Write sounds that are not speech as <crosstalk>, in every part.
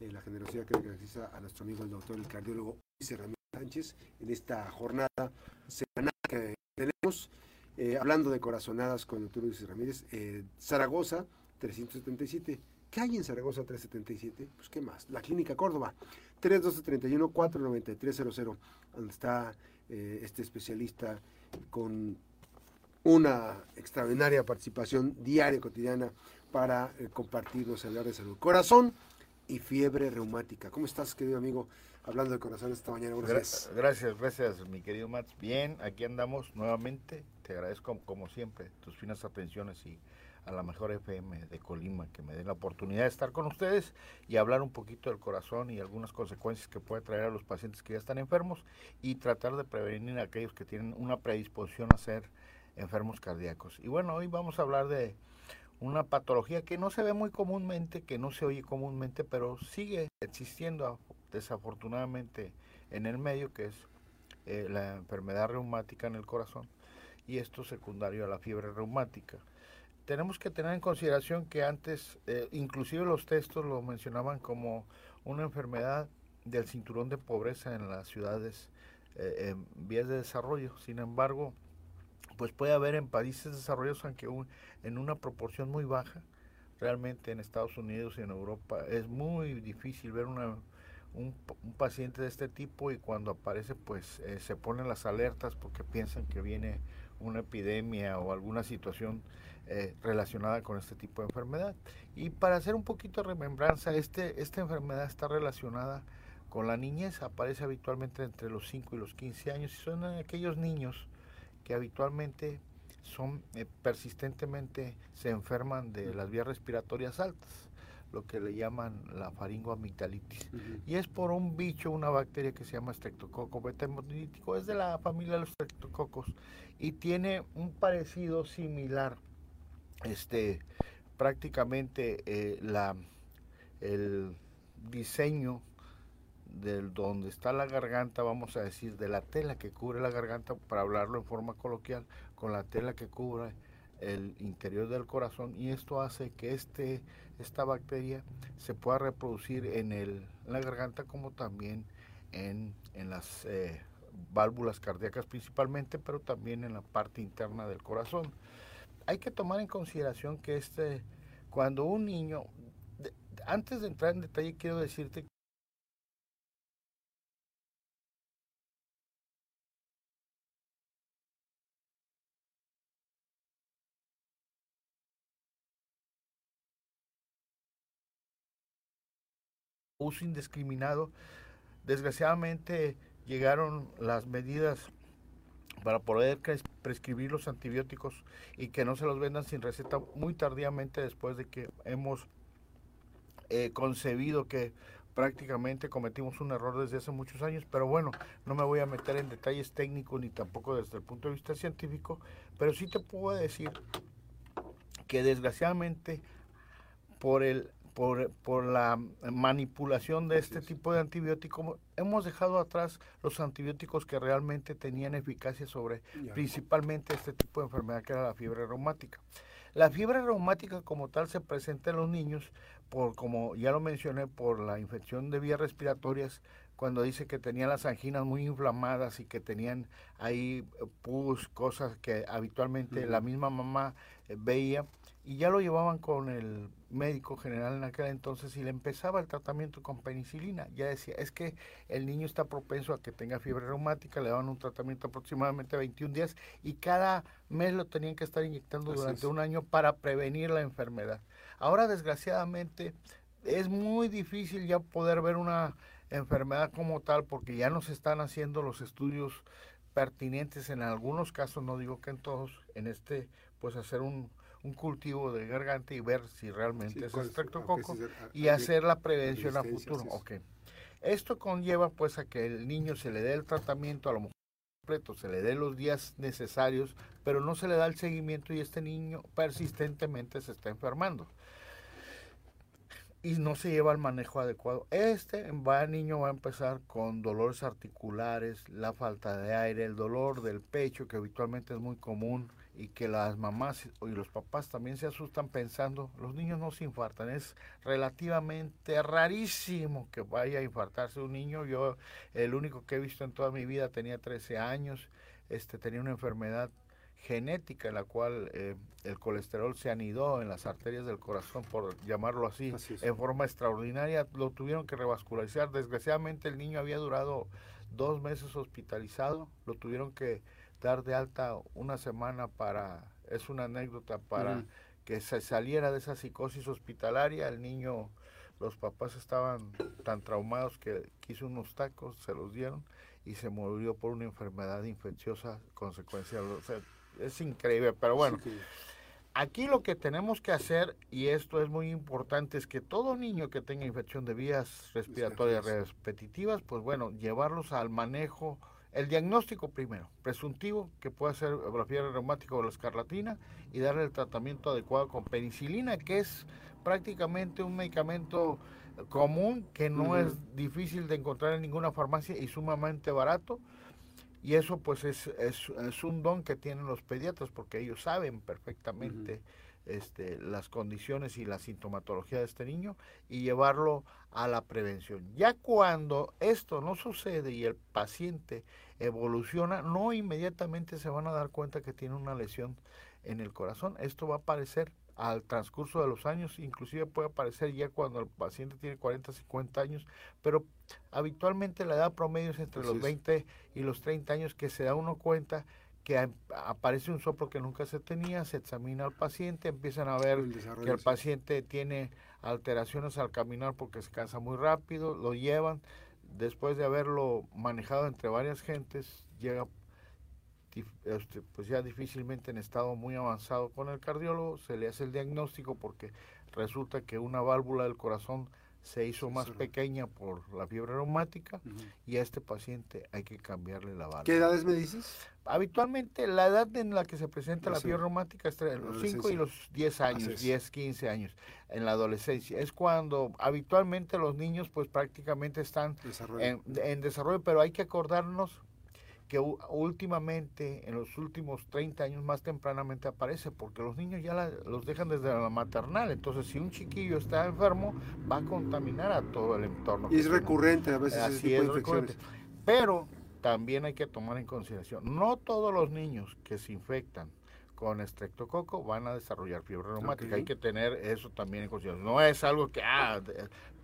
eh, la generosidad que caracteriza a nuestro amigo el doctor, el cardiólogo Luis Ramírez Sánchez, en esta jornada semanal que tenemos, eh, hablando de corazonadas con el doctor Luis Ramírez, eh, Zaragoza 377. ¿Qué hay en Zaragoza 377? Pues qué más. La Clínica Córdoba 3231 49300, donde está este especialista con una extraordinaria participación diaria, cotidiana, para eh, compartirnos, hablar de salud. Corazón y fiebre reumática. ¿Cómo estás, querido amigo? Hablando de corazón esta mañana. Gracias, gracias, gracias, mi querido Matt. Bien, aquí andamos nuevamente. Te agradezco, como siempre, tus finas atenciones y a la mejor FM de Colima que me den la oportunidad de estar con ustedes y hablar un poquito del corazón y algunas consecuencias que puede traer a los pacientes que ya están enfermos y tratar de prevenir a aquellos que tienen una predisposición a ser enfermos cardíacos. Y bueno, hoy vamos a hablar de una patología que no se ve muy comúnmente, que no se oye comúnmente, pero sigue existiendo desafortunadamente en el medio, que es eh, la enfermedad reumática en el corazón y esto secundario a la fiebre reumática. Tenemos que tener en consideración que antes, eh, inclusive los textos lo mencionaban como una enfermedad del cinturón de pobreza en las ciudades eh, en vías de desarrollo. Sin embargo, pues puede haber en países desarrollados, aunque en una proporción muy baja. Realmente en Estados Unidos y en Europa es muy difícil ver una, un, paciente de este tipo y cuando aparece pues eh, se ponen las alertas porque piensan que viene una epidemia o alguna situación eh, relacionada con este tipo de enfermedad. Y para hacer un poquito de remembranza, este, esta enfermedad está relacionada con la niñez, aparece habitualmente entre los 5 y los 15 años y son aquellos niños que habitualmente son eh, persistentemente se enferman de las vías respiratorias altas, lo que le llaman la faringoamigdalitis. Y es por un bicho, una bacteria que se llama Streptococcus beta es de la familia de los streptococos y tiene un parecido similar este prácticamente eh, la el diseño del donde está la garganta, vamos a decir, de la tela que cubre la garganta, para hablarlo en forma coloquial, con la tela que cubre el interior del corazón y esto hace que este, esta bacteria se pueda reproducir en, el, la garganta como también en, en las eh, válvulas cardíacas principalmente, pero también en la parte interna del corazón. Hay que tomar en consideración que este, cuando un niño, antes de entrar en detalle quiero decirte uso indiscriminado. Desgraciadamente llegaron las medidas para poder prescribir los antibióticos y que no se los vendan sin receta muy tardíamente después de que hemos eh, concebido que prácticamente cometimos un error desde hace muchos años, pero bueno, no me voy a meter en detalles técnicos ni tampoco desde el punto de vista científico, pero sí te puedo decir que desgraciadamente por el por, por, la manipulación de este tipo de antibióticos, hemos dejado atrás los antibióticos que realmente tenían eficacia sobre principalmente este tipo de enfermedad que era la fiebre reumática. La fiebre reumática como tal se presenta en los niños por, como ya lo mencioné, por la infección de vías respiratorias, cuando dice que tenían las anginas muy inflamadas y que tenían ahí pus, cosas que habitualmente la misma mamá eh, veía y ya lo llevaban con el médico general en aquel entonces y le empezaba el tratamiento con penicilina. Ya decía, es que el niño está propenso a que tenga fiebre reumática, le daban un tratamiento aproximadamente 21 días y cada mes lo tenían que estar inyectando durante un año para prevenir la enfermedad. Ahora, desgraciadamente, es muy difícil ya poder ver una enfermedad como tal porque ya no se están haciendo los estudios pertinentes en algunos casos, no digo que en todos, en este, pues hacer un un cultivo de garganta y ver si realmente es estreptococo y hacer la prevención a futuro. Okay. Esto conlleva pues a que el niño se le dé el tratamiento a lo mejor completo, se le dé los días necesarios, pero no se le da el seguimiento y este niño persistentemente se está enfermando y no se lleva el manejo adecuado. Este va, niño va a empezar con dolores articulares, la falta de aire, el dolor del pecho, que habitualmente es muy común, y que las mamás y los papás también se asustan pensando, los niños no se infartan, es relativamente rarísimo que vaya a infartarse un niño, yo el único que he visto en toda mi vida tenía 13 años, este tenía una enfermedad genética en la cual eh, el colesterol se anidó en las arterias del corazón, por llamarlo así, en forma extraordinaria, lo tuvieron que revascularizar, desgraciadamente el niño había durado dos meses hospitalizado, lo tuvieron que dar de alta una semana para, es una anécdota, para que se saliera de esa psicosis hospitalaria. El niño, los papás estaban tan traumados que quiso unos tacos, se los dieron y se murió por una enfermedad infecciosa consecuencia. O sea, es increíble, pero bueno. Aquí lo que tenemos que hacer, y esto es muy importante, es que todo niño que tenga infección de vías respiratorias repetitivas, pues bueno, llevarlos al manejo el diagnóstico primero, presuntivo, que puede ser la fiebre reumática o la escarlatina, y darle el tratamiento adecuado con penicilina, que es prácticamente un medicamento común que no es difícil de encontrar en ninguna farmacia y sumamente barato. Y eso pues es, es, un don que tienen los pediatras porque ellos saben perfectamente este, las condiciones y la sintomatología de este niño y llevarlo a la prevención. Ya cuando esto no sucede y el paciente evoluciona, no inmediatamente se van a dar cuenta que tiene una lesión en el corazón. Esto va a aparecer al transcurso de los años, inclusive puede aparecer ya cuando el paciente tiene 40, 50 años, pero habitualmente la edad promedio es entre los 20 y los 30 años que se da uno cuenta que aparece un soplo que nunca se tenía, se examina al paciente, empiezan a ver que el paciente tiene alteraciones al caminar porque se cansa muy rápido, lo llevan, después de haberlo manejado entre varias gentes, llega este, pues ya difícilmente en estado muy avanzado con el cardiólogo, se le hace el diagnóstico porque resulta que una válvula del corazón se hizo más pequeña por la fiebre reumática y a este paciente hay que cambiarle la válvula. ¿Qué edades me dices? Habitualmente la edad en la que se presenta la fiebre reumática es entre los 5 y los 10 años, 10, 15 años en la adolescencia. Es cuando habitualmente los niños pues prácticamente están en desarrollo, pero hay que acordarnos que últimamente, en los últimos 30 años más tempranamente aparece, porque los niños ya los dejan desde la maternal. Entonces, si un chiquillo está enfermo, va a contaminar a todo el entorno. Y es recurrente a veces Así es recurrente. Pero también hay que tomar en consideración, no todos los niños que se infectan con estreptococo van a desarrollar fiebre reumática. Hay que tener eso también en consideración. No es algo que, ah,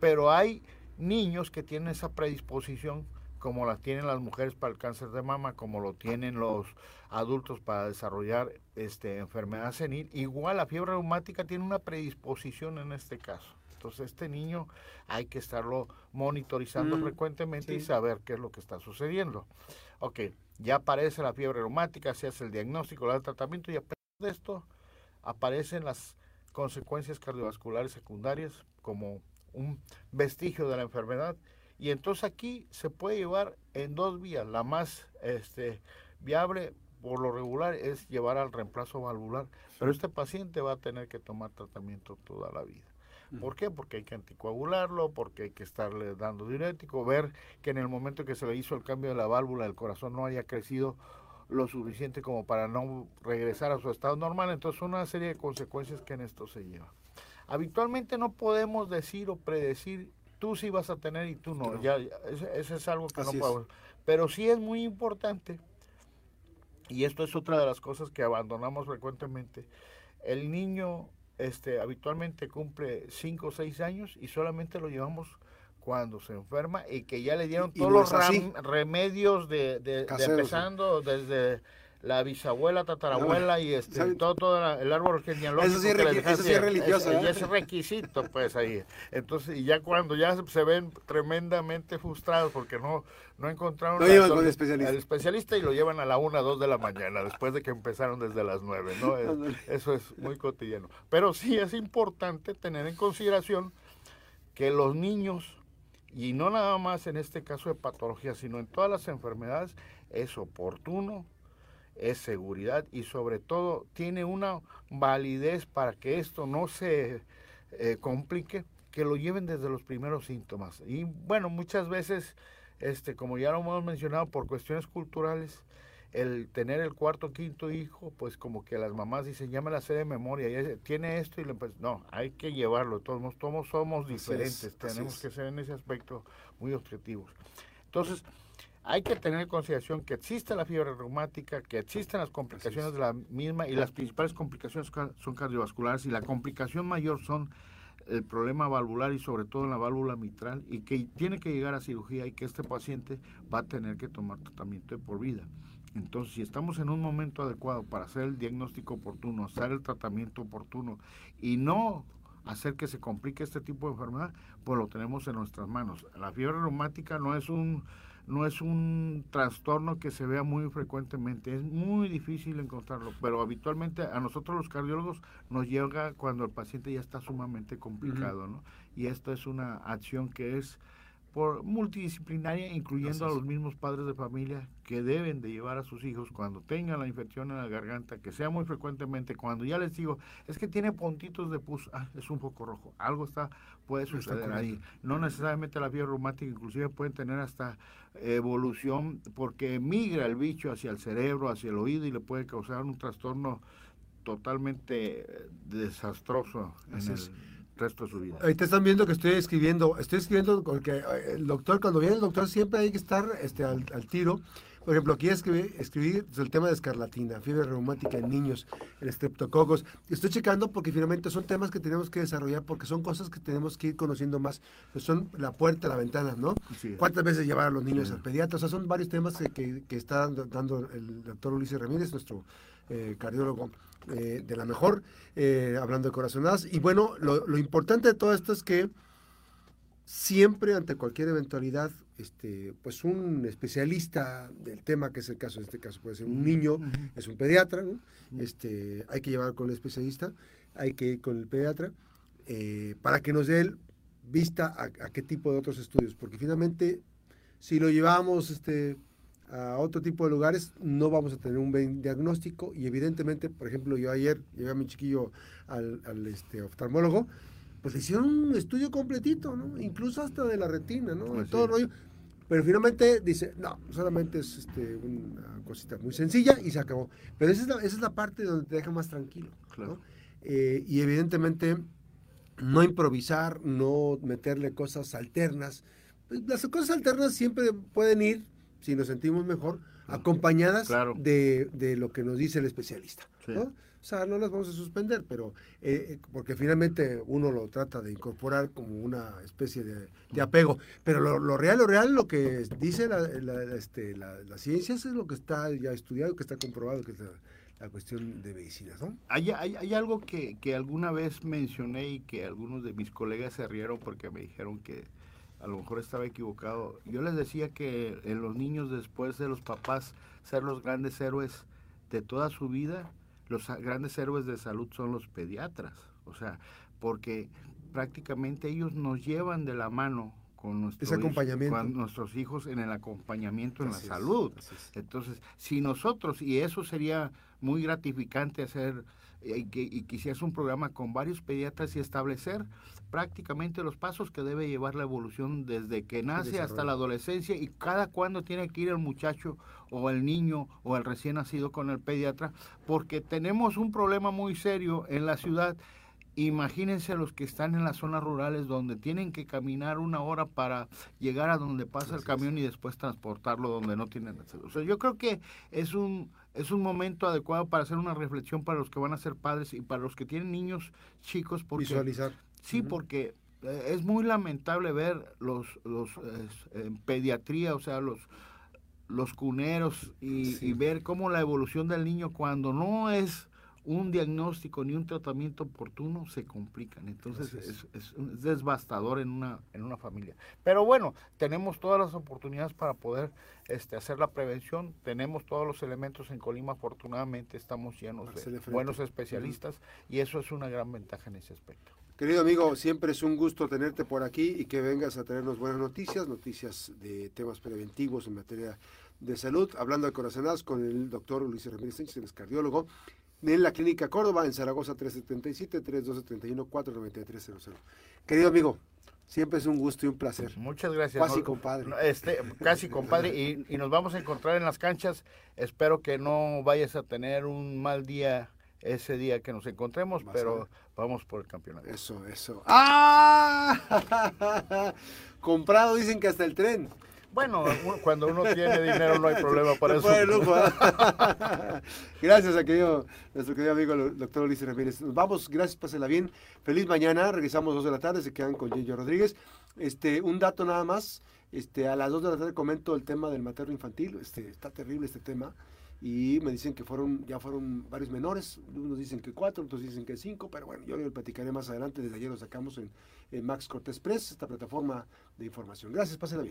pero hay niños que tienen esa predisposición como la tienen las mujeres para el cáncer de mama, como lo tienen los adultos para desarrollar este, enfermedad senil, igual la fiebre reumática tiene una predisposición en este caso. Entonces este niño hay que estarlo monitorizando mm, frecuentemente y saber qué es lo que está sucediendo. Ok, ya aparece la fiebre reumática, se hace el diagnóstico, el tratamiento y a pesar de esto aparecen las consecuencias cardiovasculares secundarias como un vestigio de la enfermedad y entonces aquí se puede llevar en dos vías. La más este, viable por lo regular es llevar al reemplazo valvular, pero este paciente va a tener que tomar tratamiento toda la vida. ¿Por qué? Porque hay que anticoagularlo, porque hay que estarle dando diurético, ver que en el momento que se le hizo el cambio de la válvula del corazón no haya crecido lo suficiente como para no regresar a su estado normal. Entonces, una serie de consecuencias que en esto se lleva. Habitualmente no podemos decir o predecir tú sí vas a tener y tú no. Ya, ese, es algo que no podemos. Pero sí es muy importante, y esto es otra de las cosas que abandonamos frecuentemente. El niño este, habitualmente cumple 5 o 6 años y solamente lo llevamos cuando se enferma y que ya le dieron todos los remedios de, de empezando desde la bisabuela, tatarabuela y este, todo, el árbol genealógico. Eso sí, es religioso. ¿eh? es requisito, pues ahí. Entonces, y ya cuando ya se ven tremendamente frustrados porque no, no encontraron lo llevan con el especialista. y lo llevan a la una, dos de la mañana, después de que empezaron desde las nueve, ¿no? Eso es muy cotidiano. Pero sí es importante tener en consideración que los niños, y no nada más en este caso de patología, sino en todas las enfermedades, es oportuno es seguridad y sobre todo tiene una validez para que esto no se eh, complique, que lo lleven desde los primeros síntomas. Y bueno, muchas veces, este, como ya lo hemos mencionado, por cuestiones culturales, el tener el cuarto, quinto hijo, pues como que las mamás dicen, ya me la sé de memoria, ya tiene esto y le pues, no, hay que llevarlo, todos, todos somos diferentes, tenemos que ser en ese aspecto muy objetivos. Entonces, hay que tener en consideración que existe la fiebre reumática, que existen las complicaciones de la misma y las principales complicaciones son cardiovasculares y la complicación mayor son el problema valvular y sobre todo en la válvula mitral y que tiene que llegar a cirugía y que este paciente va a tener que tomar tratamiento de por vida. Entonces, si estamos en un momento adecuado para hacer el diagnóstico oportuno, hacer el tratamiento oportuno y no hacer que se complique este tipo de enfermedad, pues lo tenemos en nuestras manos. La fiebre reumática no es un no es un trastorno que se vea muy frecuentemente, es muy difícil encontrarlo, pero habitualmente a nosotros los cardiólogos nos llega cuando el paciente ya está sumamente complicado, ¿no? Y esto es una acción que es por multidisciplinaria, incluyendo a los mismos padres de familia que deben de llevar a sus hijos cuando tengan la infección en la garganta, que sea muy frecuentemente, cuando ya les digo, es que tiene puntitos de pus, ah, es un poco rojo, algo está, puede suceder ahí. No necesariamente la fiebre reumática, inclusive pueden tener hasta evolución porque migra el bicho hacia el cerebro, hacia el oído y le puede causar un trastorno totalmente desastroso en el resto de su vida. Ahí te están viendo que estoy escribiendo, estoy escribiendo porque eh, el doctor, cuando viene el doctor siempre hay que estar este, al, tiro. Por ejemplo, aquí escribí, escribí el tema de escarlatina, fiebre reumática en niños, el estreptococos. Estoy checando porque finalmente son temas que tenemos que desarrollar porque son cosas que tenemos que ir conociendo más. Pues son la puerta, la ventana, ¿no? ¿Cuántas veces llevar a los niños al pediatra? O sea, son varios temas que, que, está dando el doctor Ulises Ramírez, nuestro eh, cardiólogo eh, de la mejor, eh, hablando de corazonadas. Y bueno, lo, importante de todo esto es que siempre ante cualquier eventualidad, este, pues un especialista del tema, que es el caso, en este caso puede ser un niño, es un pediatra, este, hay que llevar con el especialista, hay que ir con el pediatra, para que nos dé el vista a, a, qué tipo de otros estudios, porque finalmente si lo llevamos este, a otro tipo de lugares, no vamos a tener un buen diagnóstico y evidentemente, por ejemplo, yo ayer llevé a mi chiquillo al, este, oftalmólogo, pues le hicieron un estudio completito, ¿no? Incluso hasta de la retina, ¿no? Pues todo rollo. Pero finalmente dice, no, solamente es este, una cosita muy sencilla y se acabó. Pero esa es la, esa es la parte donde te deja más tranquilo. Claro. Eh, y evidentemente no improvisar, no meterle cosas alternas. Pues, las cosas alternas siempre pueden ir si nos sentimos mejor, acompañadas de, de, lo que nos dice el especialista. ¿no? O sea, no las vamos a suspender, pero eh, eh, porque finalmente uno lo trata de incorporar como una especie de, de apego. Pero lo, lo, real, lo real, lo que dice la, la, este, la, ciencia es lo que está ya estudiado, que está comprobado, que es la, cuestión de medicina. ¿no? Hay, hay, hay algo que, que alguna vez mencioné y que algunos de mis colegas se rieron porque me dijeron que a lo mejor estaba equivocado. Yo les decía que en los niños después de los papás ser los grandes héroes de toda su vida, los grandes héroes de salud son los pediatras. O sea, porque prácticamente ellos nos llevan de la mano con, nuestro acompañamiento. con nuestros hijos en el acompañamiento en la salud. Entonces, si nosotros, y eso sería muy gratificante hacer y, que, y quisieras un programa con varios pediatras y establecer prácticamente los pasos que debe llevar la evolución desde que nace hasta la adolescencia y cada cuándo tiene que ir el muchacho o el niño o el recién nacido con el pediatra, porque tenemos un problema muy serio en la ciudad. Imagínense a los que están en las zonas rurales donde tienen que caminar una hora para llegar a donde pasa el camión y después transportarlo donde no tienen. O sea, yo creo que es un es un momento adecuado para hacer una reflexión para los que van a ser padres y para los que tienen niños chicos. Porque, Visualizar. Sí, porque eh, es muy lamentable ver los, los en pediatría, o sea, los, los cuneros y, y, ver cómo la evolución del niño cuando no es un diagnóstico ni un tratamiento oportuno se complican. Entonces es. Es, devastador en una, en una familia. Pero bueno, tenemos todas las oportunidades para poder este, hacer la prevención. Tenemos todos los elementos en Colima. Afortunadamente estamos llenos de buenos especialistas y eso es una gran ventaja en ese aspecto. Querido amigo, siempre es un gusto tenerte por aquí y que vengas a traernos buenas noticias, noticias de temas preventivos en materia de salud, hablando de corazonadas con el doctor Luis Ramírez Sánchez, el cardiólogo en la Clínica Córdoba, en Zaragoza 377-312-31-49300. Querido amigo, Siempre es un gusto y un placer. Muchas gracias. Casi compadre. Este, casi compadre. Y, y nos vamos a encontrar en las canchas. Espero que no vayas a tener un mal día ese día que nos encontremos, pero vamos por el campeonato. Eso, eso. ¡Ah! <laughs> Comprado dicen que hasta el tren. Bueno, cuando uno tiene dinero no hay problema para eso. lujo, ¿eh? <laughs> gracias a querido, nuestro querido amigo el doctor Ulises Ramírez. Nos vamos, gracias, pásenla bien. Feliz mañana, regresamos dos de la tarde, se quedan con Gillo Rodríguez. Este, un dato nada más, este, a las dos de la tarde comento el tema del materno infantil, este, está terrible este tema. Y me dicen que fueron, ya fueron varios menores, unos dicen que cuatro, otros dicen que cinco, pero bueno, yo lo platicaré más adelante, desde ayer lo sacamos en, en Max Cortés Press, esta plataforma de información. Gracias, pásenla bien.